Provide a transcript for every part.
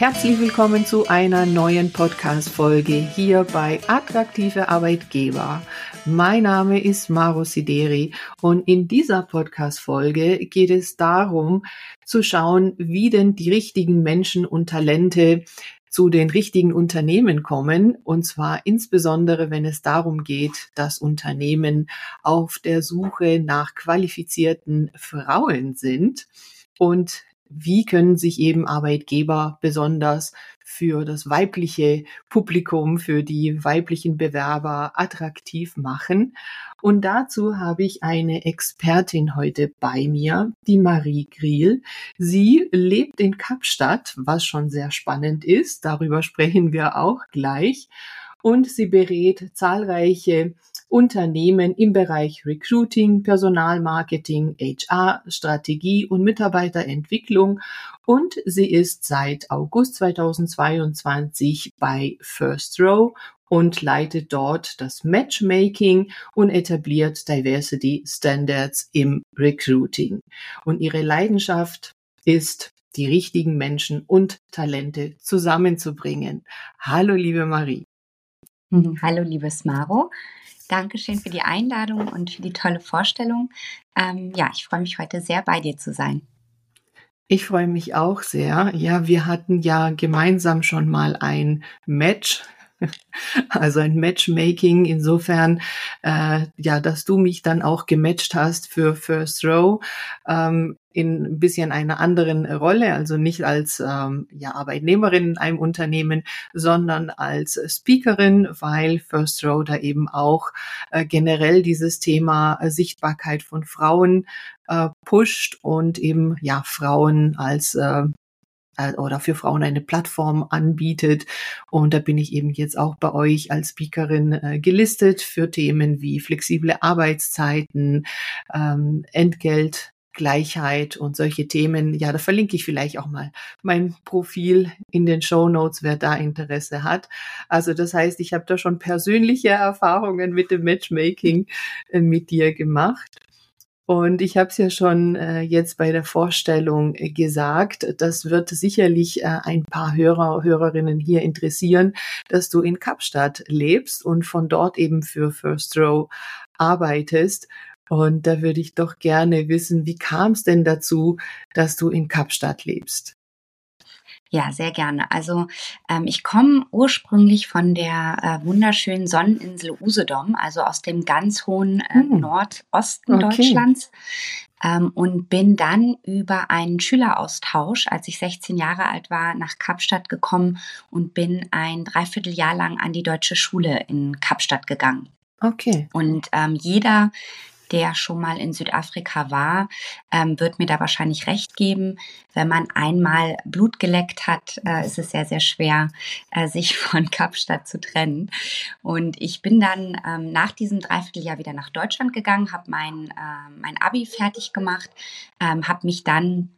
Herzlich willkommen zu einer neuen Podcast-Folge hier bei Attraktive Arbeitgeber. Mein Name ist Maro Sideri und in dieser Podcast-Folge geht es darum, zu schauen, wie denn die richtigen Menschen und Talente zu den richtigen Unternehmen kommen. Und zwar insbesondere, wenn es darum geht, dass Unternehmen auf der Suche nach qualifizierten Frauen sind. Und wie können sich eben Arbeitgeber besonders für das weibliche Publikum, für die weiblichen Bewerber attraktiv machen. Und dazu habe ich eine Expertin heute bei mir, die Marie Griel. Sie lebt in Kapstadt, was schon sehr spannend ist. Darüber sprechen wir auch gleich. Und sie berät zahlreiche Unternehmen im Bereich Recruiting, Personalmarketing, HR, Strategie und Mitarbeiterentwicklung und sie ist seit August 2022 bei First Row und leitet dort das Matchmaking und etabliert Diversity Standards im Recruiting. Und ihre Leidenschaft ist, die richtigen Menschen und Talente zusammenzubringen. Hallo, liebe Marie. Hallo, liebes Maro. Dankeschön für die Einladung und für die tolle Vorstellung. Ähm, ja, ich freue mich heute sehr bei dir zu sein. Ich freue mich auch sehr. Ja, wir hatten ja gemeinsam schon mal ein Match also ein Matchmaking insofern, äh, ja, dass du mich dann auch gematcht hast für First Row ähm, in ein bisschen einer anderen Rolle, also nicht als ähm, ja, Arbeitnehmerin in einem Unternehmen, sondern als Speakerin, weil First Row da eben auch äh, generell dieses Thema äh, Sichtbarkeit von Frauen äh, pusht und eben ja Frauen als äh, äh, oder für Frauen eine Plattform anbietet. Und da bin ich eben jetzt auch bei euch als Speakerin äh, gelistet für Themen wie flexible Arbeitszeiten, ähm, Entgelt, Gleichheit und solche Themen. Ja, da verlinke ich vielleicht auch mal mein Profil in den Show Notes, wer da Interesse hat. Also das heißt, ich habe da schon persönliche Erfahrungen mit dem Matchmaking äh, mit dir gemacht. Und ich habe es ja schon äh, jetzt bei der Vorstellung äh, gesagt, das wird sicherlich äh, ein paar Hörer, Hörerinnen hier interessieren, dass du in Kapstadt lebst und von dort eben für First Row arbeitest. Und da würde ich doch gerne wissen, wie kam es denn dazu, dass du in Kapstadt lebst? Ja, sehr gerne. Also ähm, ich komme ursprünglich von der äh, wunderschönen Sonneninsel Usedom, also aus dem ganz hohen äh, hm. Nordosten okay. Deutschlands. Ähm, und bin dann über einen Schüleraustausch, als ich 16 Jahre alt war, nach Kapstadt gekommen und bin ein Dreivierteljahr lang an die deutsche Schule in Kapstadt gegangen. Okay. Und ähm, jeder, der schon mal in Südafrika war, ähm, wird mir da wahrscheinlich recht geben. Wenn man einmal Blut geleckt hat, äh, ist es sehr, sehr schwer, äh, sich von Kapstadt zu trennen. Und ich bin dann ähm, nach diesem Dreivierteljahr wieder nach Deutschland gegangen, habe mein, äh, mein Abi fertig gemacht, ähm, habe mich dann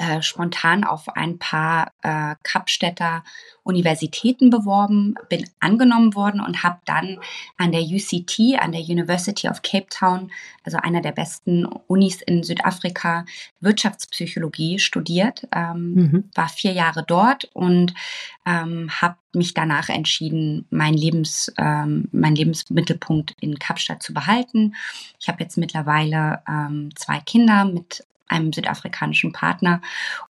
äh, spontan auf ein paar äh, Kapstädter Universitäten beworben, bin angenommen worden und habe dann an der UCT, an der University of Cape Town, also einer der besten Unis in Südafrika, Wirtschaftspsychologie studiert, ähm, mhm. war vier Jahre dort und ähm, habe mich danach entschieden, mein, Lebens, ähm, mein Lebensmittelpunkt in Kapstadt zu behalten. Ich habe jetzt mittlerweile ähm, zwei Kinder mit einem südafrikanischen Partner.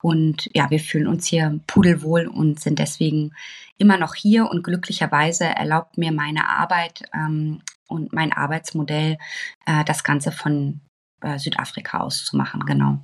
Und ja, wir fühlen uns hier pudelwohl und sind deswegen immer noch hier. Und glücklicherweise erlaubt mir meine Arbeit ähm, und mein Arbeitsmodell, äh, das Ganze von äh, Südafrika aus zu machen. Genau.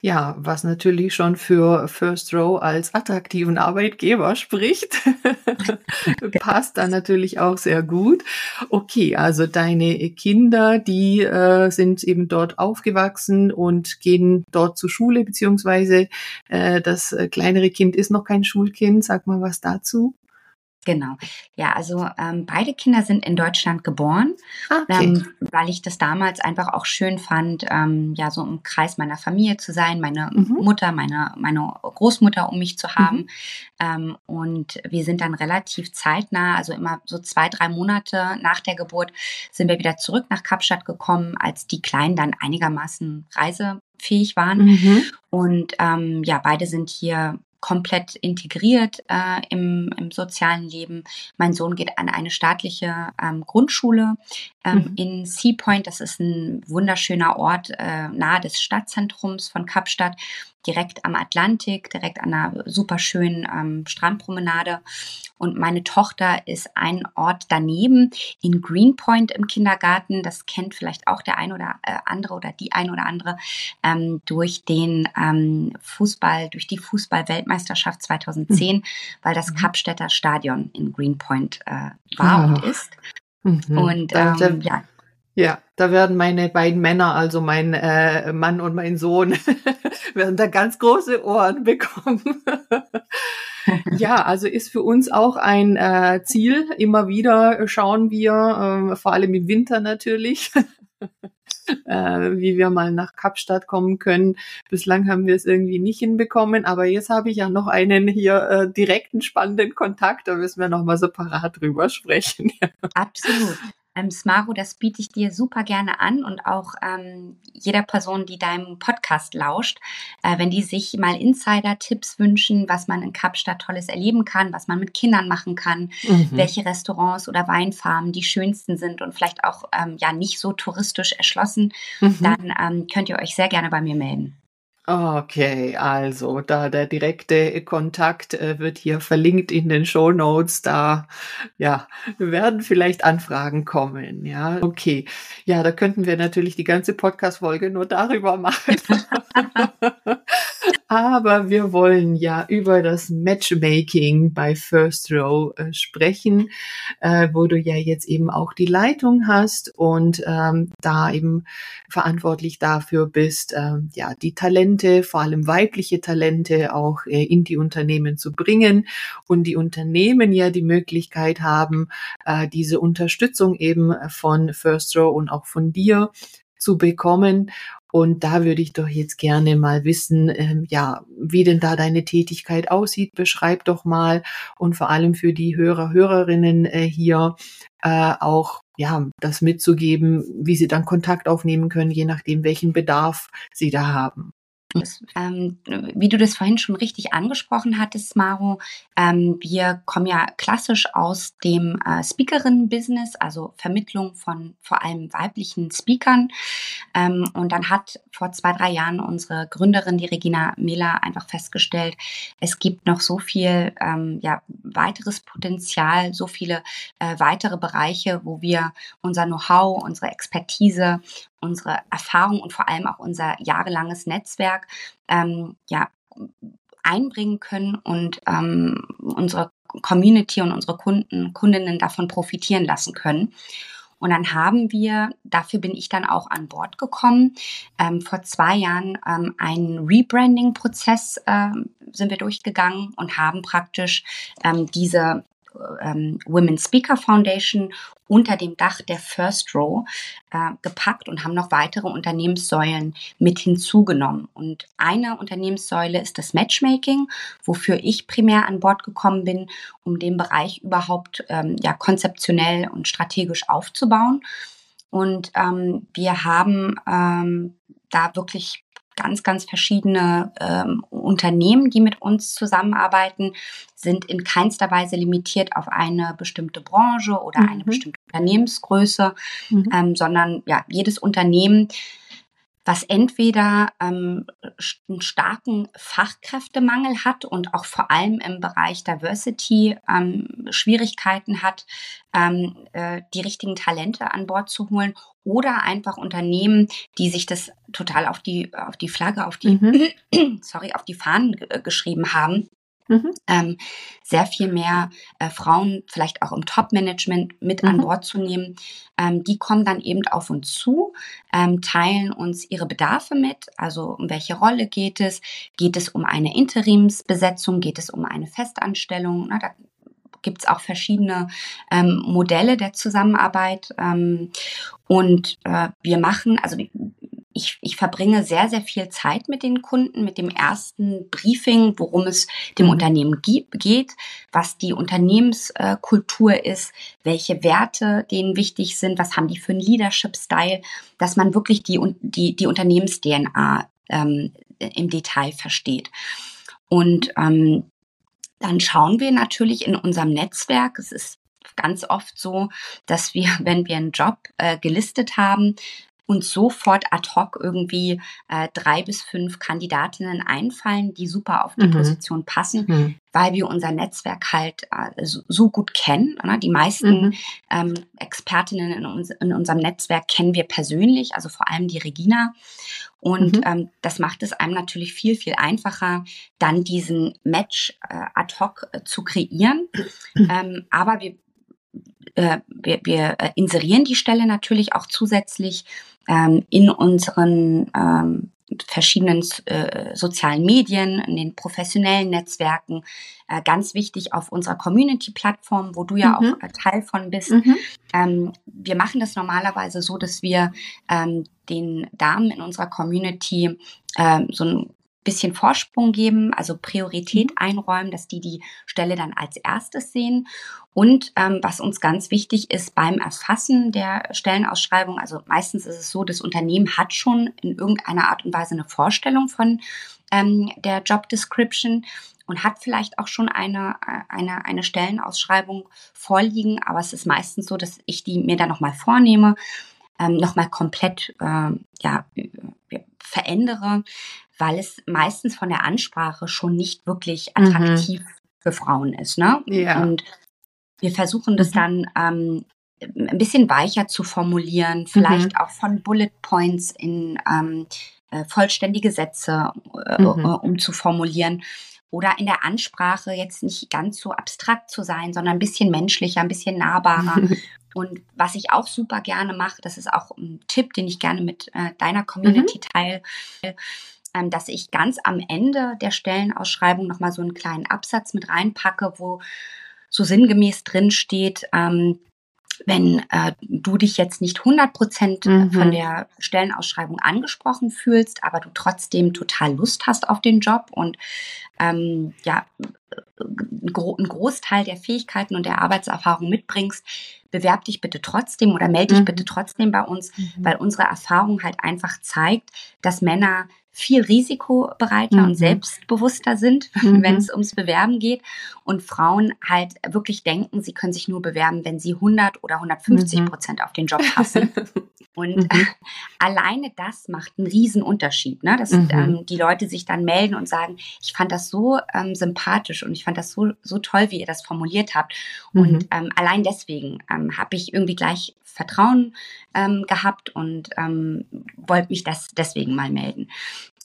Ja, was natürlich schon für First Row als attraktiven Arbeitgeber spricht, passt dann natürlich auch sehr gut. Okay, also deine Kinder, die äh, sind eben dort aufgewachsen und gehen dort zur Schule, beziehungsweise äh, das äh, kleinere Kind ist noch kein Schulkind. Sag mal was dazu. Genau. Ja, also ähm, beide Kinder sind in Deutschland geboren, ah, okay. ähm, weil ich das damals einfach auch schön fand, ähm, ja, so im Kreis meiner Familie zu sein, meine mhm. Mutter, meine, meine Großmutter um mich zu haben. Mhm. Ähm, und wir sind dann relativ zeitnah, also immer so zwei, drei Monate nach der Geburt, sind wir wieder zurück nach Kapstadt gekommen, als die Kleinen dann einigermaßen reisefähig waren. Mhm. Und ähm, ja, beide sind hier komplett integriert äh, im, im sozialen Leben. Mein Sohn geht an eine staatliche ähm, Grundschule ähm, mhm. in Sea Point. Das ist ein wunderschöner Ort äh, nahe des Stadtzentrums von Kapstadt direkt am Atlantik, direkt an einer superschönen ähm, Strandpromenade. Und meine Tochter ist ein Ort daneben in Greenpoint im Kindergarten. Das kennt vielleicht auch der ein oder äh, andere oder die ein oder andere ähm, durch den ähm, Fußball, durch die Fußball-Weltmeisterschaft 2010, mhm. weil das mhm. Kapstädter Stadion in Greenpoint äh, war oh. und ist. Mhm. Und ähm, ja, ja, da werden meine beiden Männer, also mein äh, Mann und mein Sohn, werden da ganz große Ohren bekommen. ja, also ist für uns auch ein äh, Ziel. Immer wieder schauen wir, äh, vor allem im Winter natürlich, äh, wie wir mal nach Kapstadt kommen können. Bislang haben wir es irgendwie nicht hinbekommen, aber jetzt habe ich ja noch einen hier äh, direkten spannenden Kontakt. Da müssen wir noch mal separat drüber sprechen. Absolut. Ähm, Smaro, das biete ich dir super gerne an und auch ähm, jeder Person, die deinem Podcast lauscht, äh, wenn die sich mal Insider-Tipps wünschen, was man in Kapstadt Tolles erleben kann, was man mit Kindern machen kann, mhm. welche Restaurants oder Weinfarmen die schönsten sind und vielleicht auch ähm, ja nicht so touristisch erschlossen, mhm. dann ähm, könnt ihr euch sehr gerne bei mir melden. Okay, also da der direkte Kontakt äh, wird hier verlinkt in den Show Notes. Da ja werden vielleicht Anfragen kommen. Ja, okay. Ja, da könnten wir natürlich die ganze Podcast-Folge nur darüber machen. Aber wir wollen ja über das Matchmaking bei First Row äh, sprechen, äh, wo du ja jetzt eben auch die Leitung hast und ähm, da eben verantwortlich dafür bist, äh, ja, die Talente, vor allem weibliche Talente auch äh, in die Unternehmen zu bringen und die Unternehmen ja die Möglichkeit haben, äh, diese Unterstützung eben von First Row und auch von dir zu bekommen. Und da würde ich doch jetzt gerne mal wissen, ähm, ja, wie denn da deine Tätigkeit aussieht. Beschreib doch mal und vor allem für die Hörer, Hörerinnen äh, hier äh, auch ja, das mitzugeben, wie sie dann Kontakt aufnehmen können, je nachdem, welchen Bedarf sie da haben. Ähm, wie du das vorhin schon richtig angesprochen hattest, Maro, ähm, wir kommen ja klassisch aus dem äh, Speakerinnen-Business, also Vermittlung von vor allem weiblichen Speakern. Ähm, und dann hat vor zwei, drei Jahren unsere Gründerin, die Regina Miller, einfach festgestellt, es gibt noch so viel ähm, ja, weiteres Potenzial, so viele äh, weitere Bereiche, wo wir unser Know-how, unsere Expertise unsere Erfahrung und vor allem auch unser jahrelanges Netzwerk ähm, ja, einbringen können und ähm, unsere Community und unsere Kunden, Kundinnen davon profitieren lassen können. Und dann haben wir, dafür bin ich dann auch an Bord gekommen, ähm, vor zwei Jahren ähm, einen Rebranding-Prozess ähm, sind wir durchgegangen und haben praktisch ähm, diese ähm, Women Speaker Foundation unter dem Dach der First Row äh, gepackt und haben noch weitere Unternehmenssäulen mit hinzugenommen. Und eine Unternehmenssäule ist das Matchmaking, wofür ich primär an Bord gekommen bin, um den Bereich überhaupt ähm, ja konzeptionell und strategisch aufzubauen. Und ähm, wir haben ähm, da wirklich ganz, ganz verschiedene ähm, Unternehmen, die mit uns zusammenarbeiten, sind in keinster Weise limitiert auf eine bestimmte Branche oder mhm. eine bestimmte Unternehmensgröße, mhm. ähm, sondern ja, jedes Unternehmen was entweder ähm, einen starken Fachkräftemangel hat und auch vor allem im Bereich Diversity ähm, Schwierigkeiten hat, ähm, äh, die richtigen Talente an Bord zu holen oder einfach Unternehmen, die sich das total auf die auf die Flagge, auf die mhm. sorry, auf die Fahnen geschrieben haben Mhm. Ähm, sehr viel mehr äh, Frauen vielleicht auch im Top-Management mit mhm. an Bord zu nehmen. Ähm, die kommen dann eben auf uns zu, ähm, teilen uns ihre Bedarfe mit. Also um welche Rolle geht es? Geht es um eine Interimsbesetzung? Geht es um eine Festanstellung? Na, da gibt es auch verschiedene ähm, Modelle der Zusammenarbeit. Ähm, und äh, wir machen, also ich, ich verbringe sehr, sehr viel Zeit mit den Kunden, mit dem ersten Briefing, worum es dem mhm. Unternehmen geht, was die Unternehmenskultur ist, welche Werte denen wichtig sind, was haben die für einen Leadership-Style, dass man wirklich die, die, die Unternehmens-DNA ähm, im Detail versteht. Und ähm, dann schauen wir natürlich in unserem Netzwerk. Es ist ganz oft so, dass wir, wenn wir einen Job äh, gelistet haben, uns sofort ad hoc irgendwie äh, drei bis fünf Kandidatinnen einfallen, die super auf die mhm. Position passen, mhm. weil wir unser Netzwerk halt äh, so, so, gut kennen. Ne? Die meisten mhm. ähm, Expertinnen in, uns, in, unserem Netzwerk kennen wir persönlich, also vor allem die Regina. Und mhm. ähm, das macht es einem natürlich viel, viel einfacher, dann diesen Match äh, ad hoc äh, zu kreieren. Mhm. Ähm, aber wir äh, wir, wir äh, inserieren die Stelle natürlich auch zusätzlich ähm, in unseren ähm, verschiedenen äh, sozialen Medien, in den professionellen Netzwerken, äh, ganz wichtig auf unserer Community-Plattform, wo du ja mhm. auch äh, Teil von bist. Mhm. Ähm, wir machen das normalerweise so, dass wir ähm, den Damen in unserer Community ähm, so ein bisschen Vorsprung geben, also Priorität mhm. einräumen, dass die die Stelle dann als erstes sehen. Und ähm, was uns ganz wichtig ist beim Erfassen der Stellenausschreibung, also meistens ist es so, das Unternehmen hat schon in irgendeiner Art und Weise eine Vorstellung von ähm, der Job Description und hat vielleicht auch schon eine, eine, eine Stellenausschreibung vorliegen, aber es ist meistens so, dass ich die mir dann nochmal vornehme, ähm, nochmal komplett äh, ja, verändere, weil es meistens von der Ansprache schon nicht wirklich mhm. attraktiv mhm. für Frauen ist. Ne? Ja. Und wir versuchen das mhm. dann ähm, ein bisschen weicher zu formulieren, vielleicht mhm. auch von Bullet Points in ähm, äh, vollständige Sätze äh, mhm. Oder in der Ansprache jetzt nicht ganz so abstrakt zu sein, sondern ein bisschen menschlicher, ein bisschen nahbarer. Und was ich auch super gerne mache, das ist auch ein Tipp, den ich gerne mit äh, deiner Community mhm. teile, ähm, dass ich ganz am Ende der Stellenausschreibung nochmal so einen kleinen Absatz mit reinpacke, wo so sinngemäß drin steht, ähm, wenn äh, du dich jetzt nicht 100 Prozent mhm. von der Stellenausschreibung angesprochen fühlst, aber du trotzdem total Lust hast auf den Job und ähm, ja, einen Großteil der Fähigkeiten und der Arbeitserfahrung mitbringst, bewerb dich bitte trotzdem oder melde dich mhm. bitte trotzdem bei uns, mhm. weil unsere Erfahrung halt einfach zeigt, dass Männer viel risikobereiter mhm. und selbstbewusster sind, mhm. wenn es ums Bewerben geht und Frauen halt wirklich denken, sie können sich nur bewerben, wenn sie 100 oder 150 mhm. Prozent auf den Job passen. Und mhm. alleine das macht einen riesen Unterschied, ne? dass ähm, die Leute sich dann melden und sagen, ich fand das so ähm, sympathisch und ich fand das so, so toll, wie ihr das formuliert habt. Und ähm, allein deswegen ähm, habe ich irgendwie gleich Vertrauen ähm, gehabt und ähm, wollte mich das deswegen mal melden.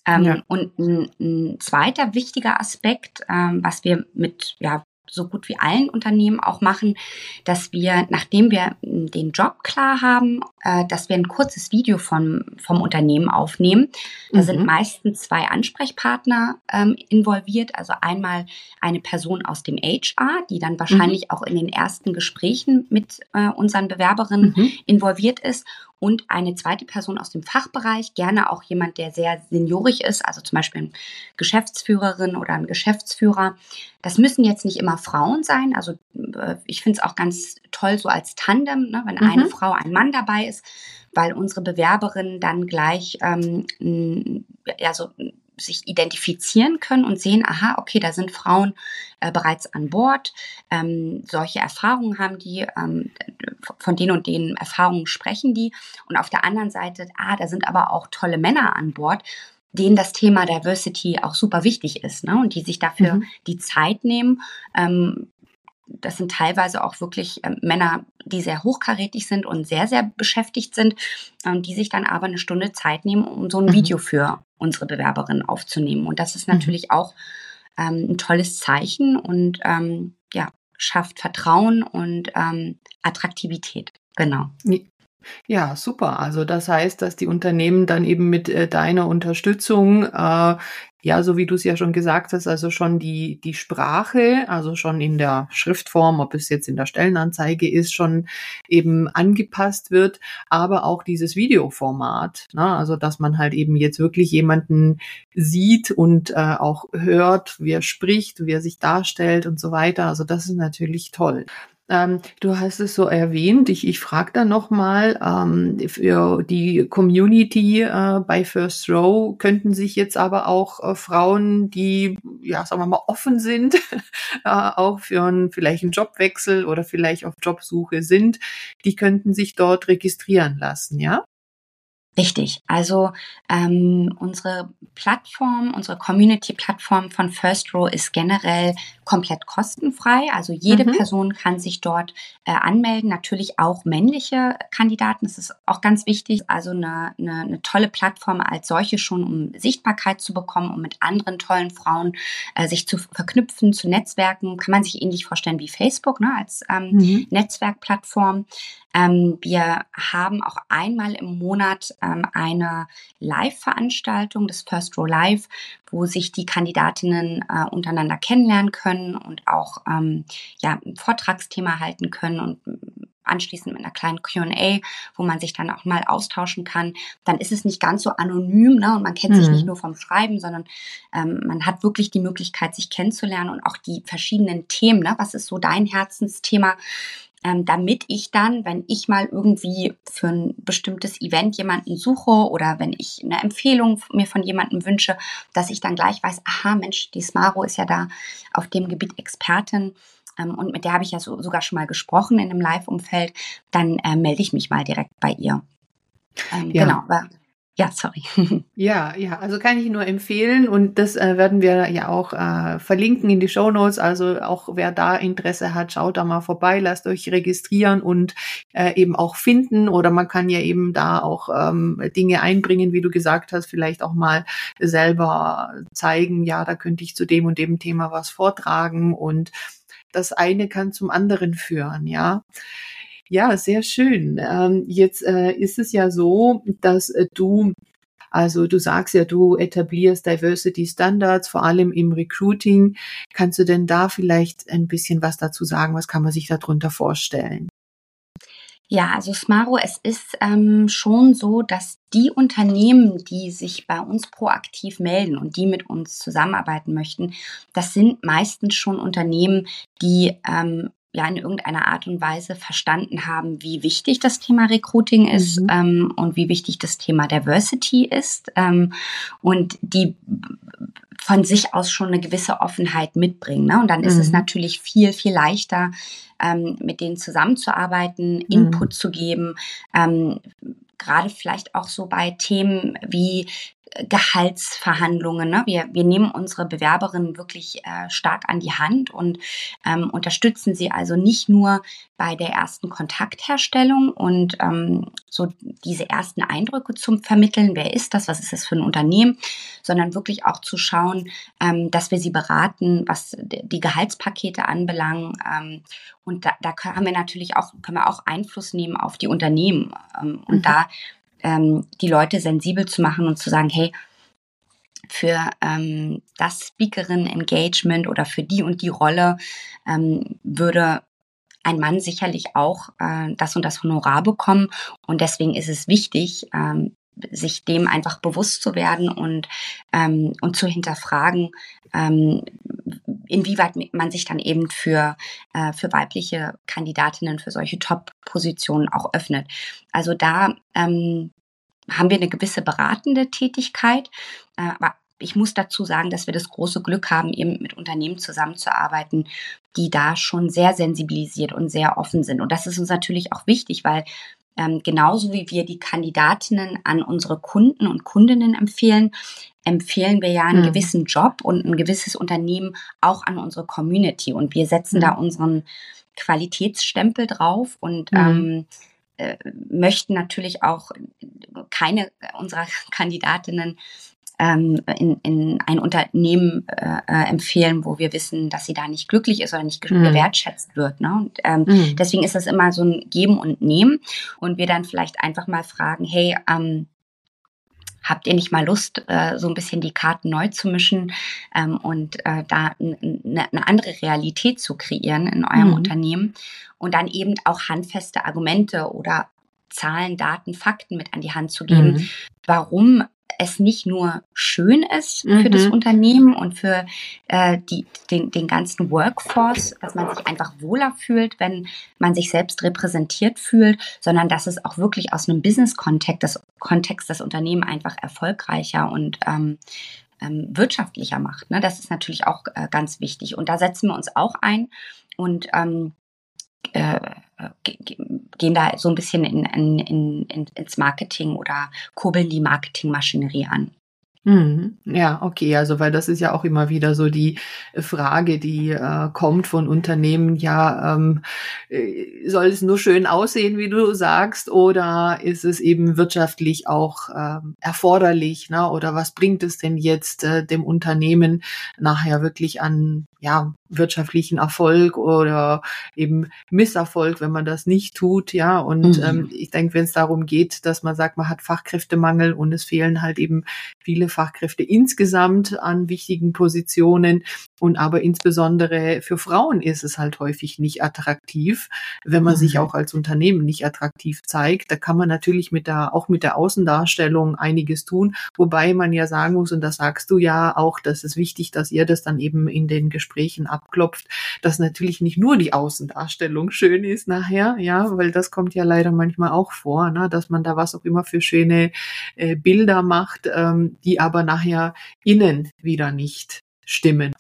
Ähm, ja. Und ein, ein, zweiter wichtiger Aspekt, ähm, was wir mit ja, so gut wie allen Unternehmen auch machen, dass wir, nachdem wir den Job klar haben, äh, dass wir ein kurzes Video vom, vom Unternehmen aufnehmen. Da mhm. sind meistens zwei Ansprechpartner ähm, involviert, also einmal eine Person aus dem HR, die dann wahrscheinlich mhm. auch in den ersten Gesprächen mit äh, unseren Bewerberinnen mhm. involviert ist und eine zweite Person aus dem Fachbereich, gerne auch jemand, der sehr seniorig ist, also zum Beispiel eine Geschäftsführerin oder ein Geschäftsführer. Das müssen jetzt nicht immer Frauen sein. Also äh, ich finde es auch ganz toll so als Tandem, ne, wenn mhm. eine Frau, ein Mann dabei ist, weil unsere Bewerberinnen dann gleich ähm, ja so sich identifizieren können und sehen, aha, okay, da sind Frauen äh, bereits an Bord, ähm, solche Erfahrungen haben die, ähm, von denen und denen Erfahrungen sprechen die. Und auf der anderen Seite, ah, da sind aber auch tolle Männer an Bord, denen das Thema Diversity auch super wichtig ist ne? und die sich dafür mhm. die Zeit nehmen, ähm, das sind teilweise auch wirklich äh, Männer, die sehr hochkarätig sind und sehr, sehr beschäftigt sind, ähm, die sich dann aber eine Stunde Zeit nehmen, um so ein mhm. Video für unsere Bewerberin aufzunehmen. Und das ist natürlich mhm. auch ähm, ein tolles Zeichen und ähm, ja, schafft Vertrauen und ähm, Attraktivität. Genau. Ja, super. Also das heißt, dass die Unternehmen dann eben mit äh, deiner Unterstützung, äh, ja, so wie du es ja schon gesagt hast, also schon die, die Sprache, also schon in der Schriftform, ob es jetzt in der Stellenanzeige ist, schon eben angepasst wird, aber auch dieses Videoformat, ne? also dass man halt eben jetzt wirklich jemanden sieht und äh, auch hört, wie er spricht, wie er sich darstellt und so weiter. Also das ist natürlich toll. Ähm, du hast es so erwähnt. Ich, ich frage da nochmal, ähm, für die Community äh, bei First Row könnten sich jetzt aber auch äh, Frauen, die ja, sagen wir mal, offen sind, äh, auch für einen, vielleicht einen Jobwechsel oder vielleicht auf Jobsuche sind, die könnten sich dort registrieren lassen, ja? Richtig. Also ähm, unsere Plattform, unsere Community-Plattform von First Row ist generell komplett kostenfrei. Also jede mhm. Person kann sich dort äh, anmelden. Natürlich auch männliche Kandidaten. Das ist auch ganz wichtig. Also eine, eine, eine tolle Plattform als solche schon, um Sichtbarkeit zu bekommen, um mit anderen tollen Frauen äh, sich zu verknüpfen, zu Netzwerken. Kann man sich ähnlich vorstellen wie Facebook ne, als ähm, mhm. Netzwerkplattform. Ähm, wir haben auch einmal im Monat ähm, eine Live-Veranstaltung, das First Row Live, wo sich die Kandidatinnen äh, untereinander kennenlernen können und auch ähm, ja, ein Vortragsthema halten können und anschließend mit einer kleinen Q&A, wo man sich dann auch mal austauschen kann. Dann ist es nicht ganz so anonym ne? und man kennt mhm. sich nicht nur vom Schreiben, sondern ähm, man hat wirklich die Möglichkeit, sich kennenzulernen und auch die verschiedenen Themen. Ne? Was ist so dein Herzensthema? Ähm, damit ich dann, wenn ich mal irgendwie für ein bestimmtes Event jemanden suche oder wenn ich eine Empfehlung mir von jemandem wünsche, dass ich dann gleich weiß, aha Mensch, die Smaro ist ja da auf dem Gebiet Expertin ähm, und mit der habe ich ja so, sogar schon mal gesprochen in einem Live-Umfeld, dann äh, melde ich mich mal direkt bei ihr. Ähm, ja. Genau, aber ja, sorry. ja, ja, also kann ich nur empfehlen und das äh, werden wir ja auch äh, verlinken in die Show Notes. Also auch wer da Interesse hat, schaut da mal vorbei, lasst euch registrieren und äh, eben auch finden oder man kann ja eben da auch ähm, Dinge einbringen, wie du gesagt hast, vielleicht auch mal selber zeigen, ja, da könnte ich zu dem und dem Thema was vortragen und das eine kann zum anderen führen, ja. Ja, sehr schön. Ähm, jetzt äh, ist es ja so, dass äh, du also du sagst ja, du etablierst Diversity Standards, vor allem im Recruiting. Kannst du denn da vielleicht ein bisschen was dazu sagen? Was kann man sich darunter vorstellen? Ja, also Smaro, es ist ähm, schon so, dass die Unternehmen, die sich bei uns proaktiv melden und die mit uns zusammenarbeiten möchten, das sind meistens schon Unternehmen, die ähm, ja in irgendeiner Art und Weise verstanden haben, wie wichtig das Thema Recruiting ist mhm. ähm, und wie wichtig das Thema Diversity ist ähm, und die von sich aus schon eine gewisse Offenheit mitbringen. Ne? Und dann ist mhm. es natürlich viel, viel leichter, ähm, mit denen zusammenzuarbeiten, mhm. Input zu geben, ähm, gerade vielleicht auch so bei Themen wie Gehaltsverhandlungen. Ne? Wir, wir nehmen unsere Bewerberinnen wirklich äh, stark an die Hand und ähm, unterstützen sie also nicht nur bei der ersten Kontaktherstellung und ähm, so diese ersten Eindrücke zum Vermitteln, wer ist das, was ist das für ein Unternehmen, sondern wirklich auch zu schauen, ähm, dass wir sie beraten, was die Gehaltspakete anbelangt. Ähm, und da, da haben wir natürlich auch, können wir auch Einfluss nehmen auf die Unternehmen. Ähm, und mhm. da ähm, die Leute sensibel zu machen und zu sagen, hey, für ähm, das Speakerin-Engagement oder für die und die Rolle ähm, würde ein Mann sicherlich auch äh, das und das Honorar bekommen. Und deswegen ist es wichtig, ähm, sich dem einfach bewusst zu werden und, ähm, und zu hinterfragen, ähm, inwieweit man sich dann eben für, äh, für weibliche Kandidatinnen für solche Top-Positionen auch öffnet. Also da ähm, haben wir eine gewisse beratende Tätigkeit, äh, aber ich muss dazu sagen, dass wir das große Glück haben, eben mit Unternehmen zusammenzuarbeiten, die da schon sehr sensibilisiert und sehr offen sind. Und das ist uns natürlich auch wichtig, weil ähm, genauso wie wir die Kandidatinnen an unsere Kunden und Kundinnen empfehlen, empfehlen wir ja einen mhm. gewissen Job und ein gewisses Unternehmen auch an unsere Community. Und wir setzen mhm. da unseren Qualitätsstempel drauf und mhm. ähm, äh, möchten natürlich auch keine unserer Kandidatinnen ähm, in, in ein Unternehmen äh, äh, empfehlen, wo wir wissen, dass sie da nicht glücklich ist oder nicht mhm. gewertschätzt wird. Ne? Und, ähm, mhm. Deswegen ist das immer so ein Geben und Nehmen und wir dann vielleicht einfach mal fragen, hey, ähm, habt ihr nicht mal Lust, äh, so ein bisschen die Karten neu zu mischen ähm, und äh, da eine andere Realität zu kreieren in eurem mhm. Unternehmen und dann eben auch handfeste Argumente oder Zahlen, Daten, Fakten mit an die Hand zu geben, mhm. warum es nicht nur schön ist mhm. für das mhm. Unternehmen und für äh, die, den, den ganzen Workforce, dass man sich einfach wohler fühlt, wenn man sich selbst repräsentiert fühlt, sondern dass es auch wirklich aus einem Business-Kontext das, Kontext das Unternehmen einfach erfolgreicher und ähm, ähm, wirtschaftlicher macht. Ne? Das ist natürlich auch äh, ganz wichtig. Und da setzen wir uns auch ein und ähm, äh, gehen da so ein bisschen in, in, in, ins Marketing oder kurbeln die Marketingmaschinerie an. Mhm. Ja, okay, also weil das ist ja auch immer wieder so die Frage, die äh, kommt von Unternehmen, ja, ähm, äh, soll es nur schön aussehen, wie du sagst, oder ist es eben wirtschaftlich auch ähm, erforderlich, ne? oder was bringt es denn jetzt äh, dem Unternehmen nachher wirklich an ja, wirtschaftlichen Erfolg oder eben Misserfolg, wenn man das nicht tut, ja. Und mhm. ähm, ich denke, wenn es darum geht, dass man sagt, man hat Fachkräftemangel und es fehlen halt eben viele Fachkräfte insgesamt an wichtigen Positionen und aber insbesondere für Frauen ist es halt häufig nicht attraktiv, wenn man mhm. sich auch als Unternehmen nicht attraktiv zeigt. Da kann man natürlich mit der, auch mit der Außendarstellung einiges tun, wobei man ja sagen muss, und das sagst du ja auch, dass es wichtig, dass ihr das dann eben in den Gesprächen Gesprächen abklopft, dass natürlich nicht nur die Außendarstellung schön ist nachher, ja, weil das kommt ja leider manchmal auch vor, ne, dass man da was auch immer für schöne äh, Bilder macht, ähm, die aber nachher innen wieder nicht stimmen.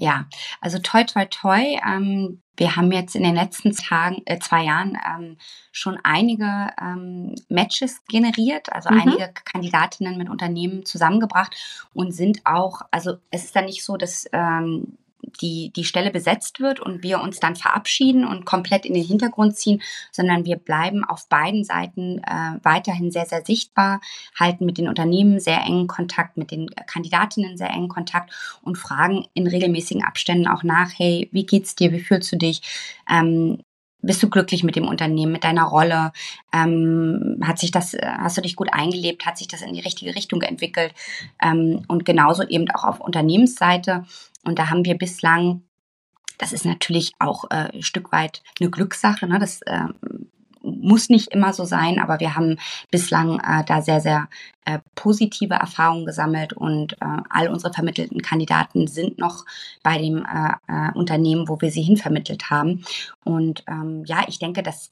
Ja, also toi toi toi. Ähm, wir haben jetzt in den letzten Tagen, äh, zwei Jahren ähm, schon einige ähm, Matches generiert, also mhm. einige Kandidatinnen mit Unternehmen zusammengebracht und sind auch, also es ist dann nicht so, dass ähm, die, die Stelle besetzt wird und wir uns dann verabschieden und komplett in den Hintergrund ziehen, sondern wir bleiben auf beiden Seiten äh, weiterhin sehr, sehr sichtbar, halten mit den Unternehmen sehr engen Kontakt, mit den Kandidatinnen sehr engen Kontakt und fragen in regelmäßigen Abständen auch nach, hey, wie geht's dir, wie fühlst du dich? Ähm, bist du glücklich mit dem Unternehmen, mit deiner Rolle? Ähm, hat sich das, hast du dich gut eingelebt? Hat sich das in die richtige Richtung entwickelt? Ähm, und genauso eben auch auf Unternehmensseite und da haben wir bislang, das ist natürlich auch äh, ein Stück weit eine Glückssache, ne? das äh, muss nicht immer so sein, aber wir haben bislang äh, da sehr, sehr äh, positive Erfahrungen gesammelt und äh, all unsere vermittelten Kandidaten sind noch bei dem äh, äh, Unternehmen, wo wir sie hinvermittelt haben. Und ähm, ja, ich denke, dass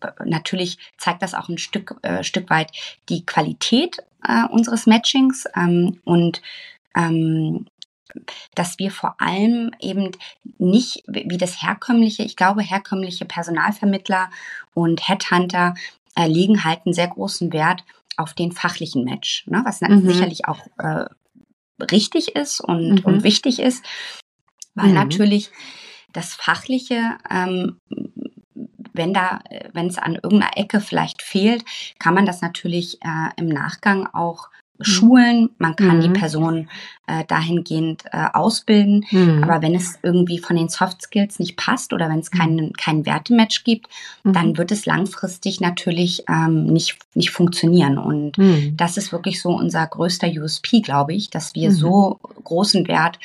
äh, natürlich zeigt das auch ein Stück, äh, Stück weit die Qualität äh, unseres Matchings ähm, und ähm, dass wir vor allem eben nicht wie das herkömmliche, ich glaube, herkömmliche Personalvermittler und Headhunter äh, legen halt einen sehr großen Wert auf den fachlichen Match, ne? was mhm. sicherlich auch äh, richtig ist und, mhm. und wichtig ist, weil mhm. natürlich das Fachliche ähm, wenn da, wenn es an irgendeiner Ecke vielleicht fehlt, kann man das natürlich äh, im Nachgang auch schulen, man kann mhm. die Person äh, dahingehend äh, ausbilden. Mhm. Aber wenn es irgendwie von den Soft Skills nicht passt oder wenn es mhm. keinen kein Wertematch gibt, mhm. dann wird es langfristig natürlich ähm, nicht, nicht funktionieren. Und mhm. das ist wirklich so unser größter USP, glaube ich, dass wir so großen Wert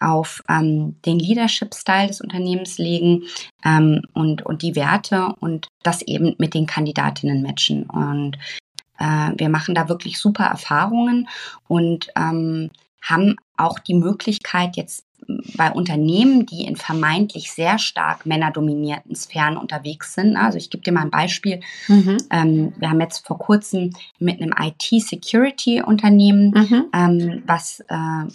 auf ähm, den Leadership-Style des Unternehmens legen ähm, und, und die Werte und das eben mit den Kandidatinnen matchen. Und äh, wir machen da wirklich super Erfahrungen und ähm, haben auch die Möglichkeit, jetzt bei Unternehmen, die in vermeintlich sehr stark männerdominierten Sphären unterwegs sind. Also ich gebe dir mal ein Beispiel. Mhm. Ähm, wir haben jetzt vor kurzem mit einem IT-Security-Unternehmen, mhm. ähm, was äh,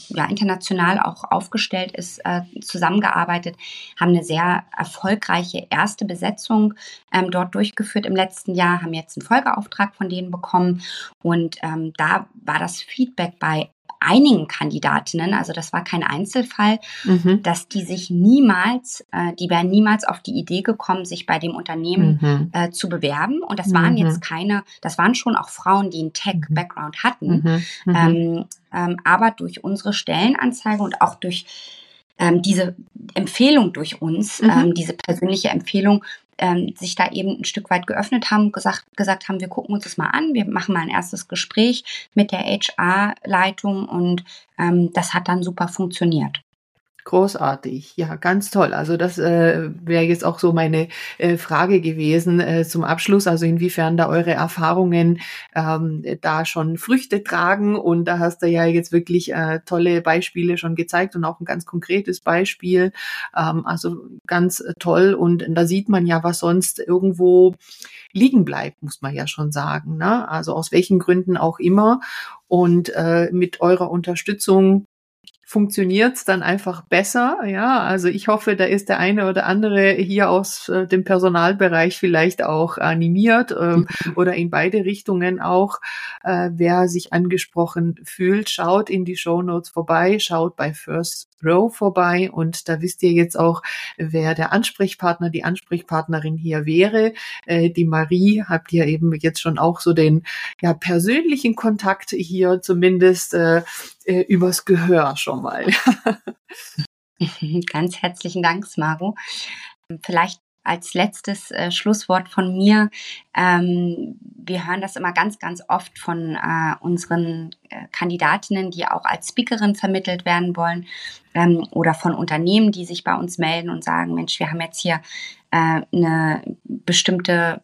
ja international auch aufgestellt ist, äh, zusammengearbeitet, haben eine sehr erfolgreiche erste Besetzung ähm, dort durchgeführt im letzten Jahr, haben jetzt einen Folgeauftrag von denen bekommen und ähm, da war das Feedback bei einigen Kandidatinnen, also das war kein Einzelfall, mhm. dass die sich niemals, äh, die wären niemals auf die Idee gekommen, sich bei dem Unternehmen mhm. äh, zu bewerben. Und das waren mhm. jetzt keine, das waren schon auch Frauen, die einen Tech-Background mhm. hatten. Mhm. Mhm. Ähm, ähm, aber durch unsere Stellenanzeige und auch durch ähm, diese Empfehlung durch uns, ähm, diese persönliche Empfehlung, ähm, sich da eben ein Stück weit geöffnet haben, gesagt, gesagt haben, wir gucken uns das mal an, wir machen mal ein erstes Gespräch mit der HR-Leitung und ähm, das hat dann super funktioniert. Großartig, ja, ganz toll. Also das äh, wäre jetzt auch so meine äh, Frage gewesen äh, zum Abschluss, also inwiefern da eure Erfahrungen ähm, da schon Früchte tragen. Und da hast du ja jetzt wirklich äh, tolle Beispiele schon gezeigt und auch ein ganz konkretes Beispiel. Ähm, also ganz toll. Und da sieht man ja, was sonst irgendwo liegen bleibt, muss man ja schon sagen. Ne? Also aus welchen Gründen auch immer. Und äh, mit eurer Unterstützung funktioniert's dann einfach besser. Ja, also ich hoffe, da ist der eine oder andere hier aus äh, dem Personalbereich vielleicht auch animiert äh, oder in beide Richtungen auch. Äh, wer sich angesprochen fühlt, schaut in die Show Notes vorbei, schaut bei First Row vorbei und da wisst ihr jetzt auch, wer der Ansprechpartner, die Ansprechpartnerin hier wäre. Äh, die Marie habt ihr eben jetzt schon auch so den ja, persönlichen Kontakt hier zumindest äh, äh, übers Gehör schon mal. Ganz herzlichen Dank, Smaro. Vielleicht als letztes äh, Schlusswort von mir. Ähm, wir hören das immer ganz, ganz oft von äh, unseren äh, Kandidatinnen, die auch als Speakerin vermittelt werden wollen ähm, oder von Unternehmen, die sich bei uns melden und sagen, Mensch, wir haben jetzt hier äh, eine bestimmte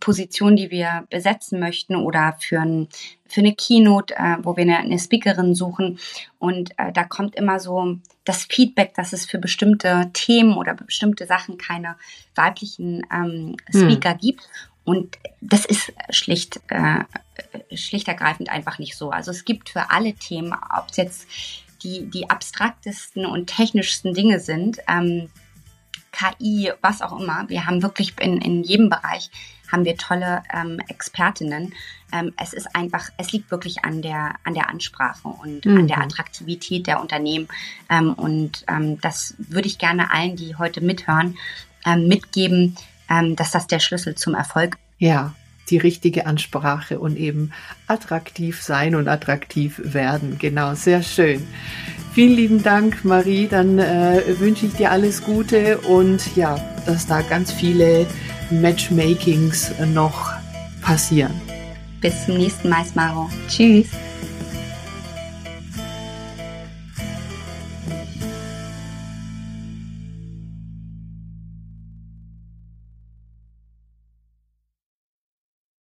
Position, die wir besetzen möchten oder für, ein, für eine Keynote, äh, wo wir eine, eine Speakerin suchen. Und äh, da kommt immer so das Feedback, dass es für bestimmte Themen oder bestimmte Sachen keine weiblichen ähm, hm. Speaker hm. gibt. Und das ist schlicht, äh, schlicht ergreifend einfach nicht so. Also es gibt für alle Themen, ob es jetzt die, die abstraktesten und technischsten Dinge sind, ähm, KI, was auch immer. Wir haben wirklich in, in jedem Bereich haben wir tolle ähm, Expertinnen. Ähm, es ist einfach, es liegt wirklich an der, an der Ansprache und mhm. an der Attraktivität der Unternehmen. Ähm, und ähm, das würde ich gerne allen, die heute mithören, ähm, mitgeben, ähm, dass das der Schlüssel zum Erfolg ist. Ja, die richtige Ansprache und eben attraktiv sein und attraktiv werden. Genau, sehr schön. Vielen lieben Dank, Marie. Dann äh, wünsche ich dir alles Gute und ja, dass da ganz viele Matchmakings noch passieren. Bis zum nächsten Mal, Smaro. Tschüss.